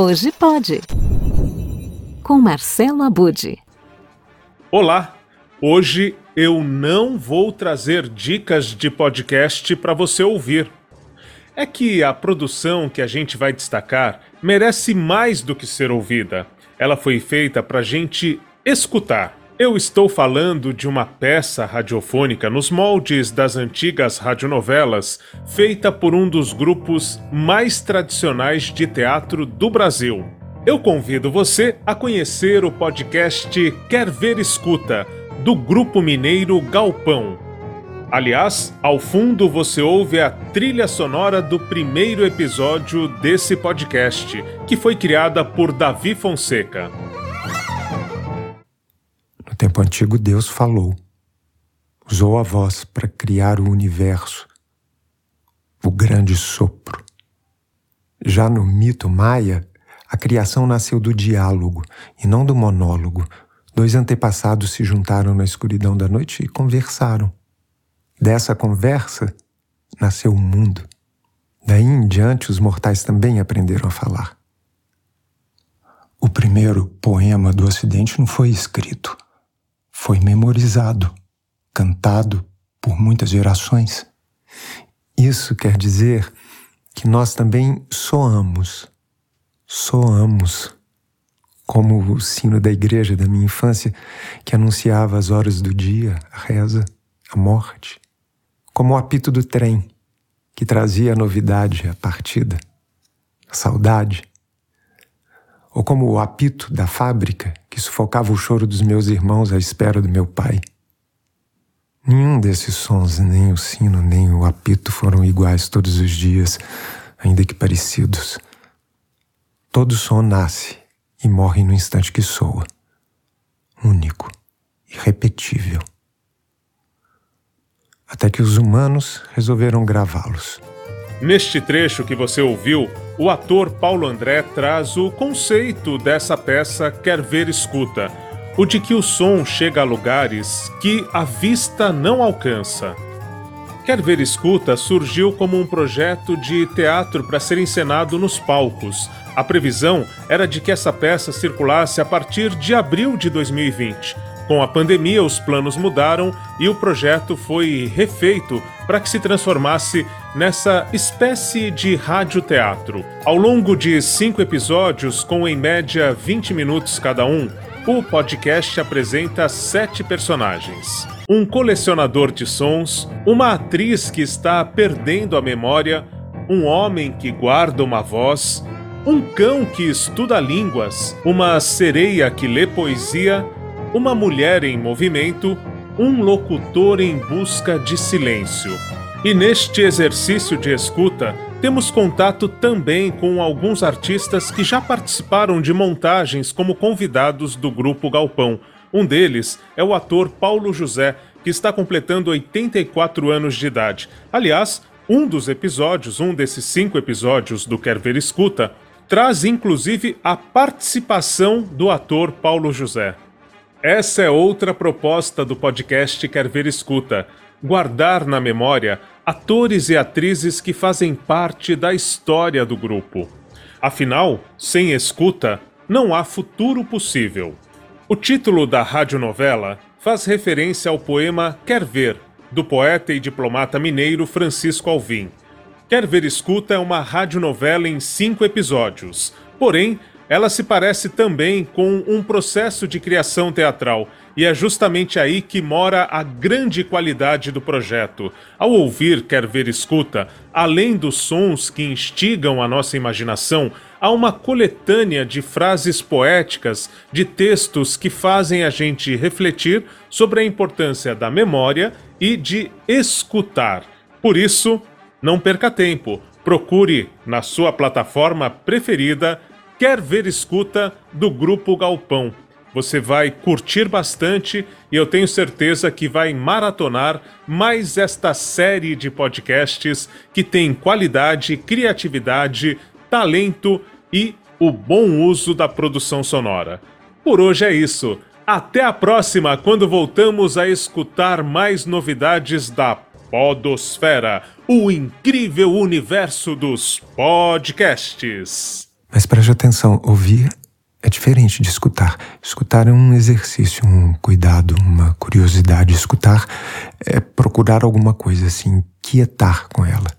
Hoje pode. Com Marcelo Abude. Olá! Hoje eu não vou trazer dicas de podcast para você ouvir. É que a produção que a gente vai destacar merece mais do que ser ouvida. Ela foi feita para gente escutar. Eu estou falando de uma peça radiofônica nos moldes das antigas radionovelas, feita por um dos grupos mais tradicionais de teatro do Brasil. Eu convido você a conhecer o podcast Quer Ver Escuta, do grupo mineiro Galpão. Aliás, ao fundo você ouve a trilha sonora do primeiro episódio desse podcast, que foi criada por Davi Fonseca tempo antigo, Deus falou, usou a voz para criar o universo, o grande sopro. Já no mito maia, a criação nasceu do diálogo e não do monólogo. Dois antepassados se juntaram na escuridão da noite e conversaram. Dessa conversa nasceu o mundo. Daí em diante, os mortais também aprenderam a falar. O primeiro poema do Ocidente não foi escrito foi memorizado, cantado por muitas gerações. Isso quer dizer que nós também soamos, soamos, como o sino da igreja da minha infância que anunciava as horas do dia, a reza, a morte, como o apito do trem que trazia a novidade, a partida, a saudade, ou como o apito da fábrica que sufocava o choro dos meus irmãos à espera do meu pai. Nenhum desses sons, nem o sino, nem o apito foram iguais todos os dias, ainda que parecidos. Todo som nasce e morre no instante que soa. Único, irrepetível. Até que os humanos resolveram gravá-los. Neste trecho que você ouviu, o ator Paulo André traz o conceito dessa peça Quer Ver Escuta, o de que o som chega a lugares que a vista não alcança. Quer Ver Escuta surgiu como um projeto de teatro para ser encenado nos palcos. A previsão era de que essa peça circulasse a partir de abril de 2020. Com a pandemia, os planos mudaram e o projeto foi refeito para que se transformasse nessa espécie de radioteatro. Ao longo de cinco episódios, com em média 20 minutos cada um, o podcast apresenta sete personagens. Um colecionador de sons, uma atriz que está perdendo a memória, um homem que guarda uma voz, um cão que estuda línguas, uma sereia que lê poesia uma mulher em movimento, um locutor em busca de silêncio. E neste exercício de escuta, temos contato também com alguns artistas que já participaram de montagens como convidados do Grupo Galpão. Um deles é o ator Paulo José, que está completando 84 anos de idade. Aliás, um dos episódios, um desses cinco episódios do Quer Ver Escuta, traz inclusive a participação do ator Paulo José. Essa é outra proposta do podcast Quer Ver Escuta: guardar na memória atores e atrizes que fazem parte da história do grupo. Afinal, sem escuta, não há futuro possível. O título da radionovela faz referência ao poema Quer Ver, do poeta e diplomata mineiro Francisco Alvim. Quer Ver Escuta é uma radionovela em cinco episódios, porém ela se parece também com um processo de criação teatral, e é justamente aí que mora a grande qualidade do projeto. Ao ouvir Quer Ver Escuta, além dos sons que instigam a nossa imaginação, há uma coletânea de frases poéticas, de textos que fazem a gente refletir sobre a importância da memória e de escutar. Por isso, não perca tempo. Procure na sua plataforma preferida Quer Ver Escuta do Grupo Galpão. Você vai curtir bastante e eu tenho certeza que vai maratonar mais esta série de podcasts que tem qualidade, criatividade, talento e o bom uso da produção sonora. Por hoje é isso. Até a próxima, quando voltamos a escutar mais novidades da Podosfera, o incrível universo dos podcasts. Mas preste atenção: ouvir é diferente de escutar. Escutar é um exercício, um cuidado, uma curiosidade. Escutar é procurar alguma coisa, assim, quietar com ela.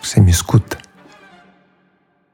Você me escuta?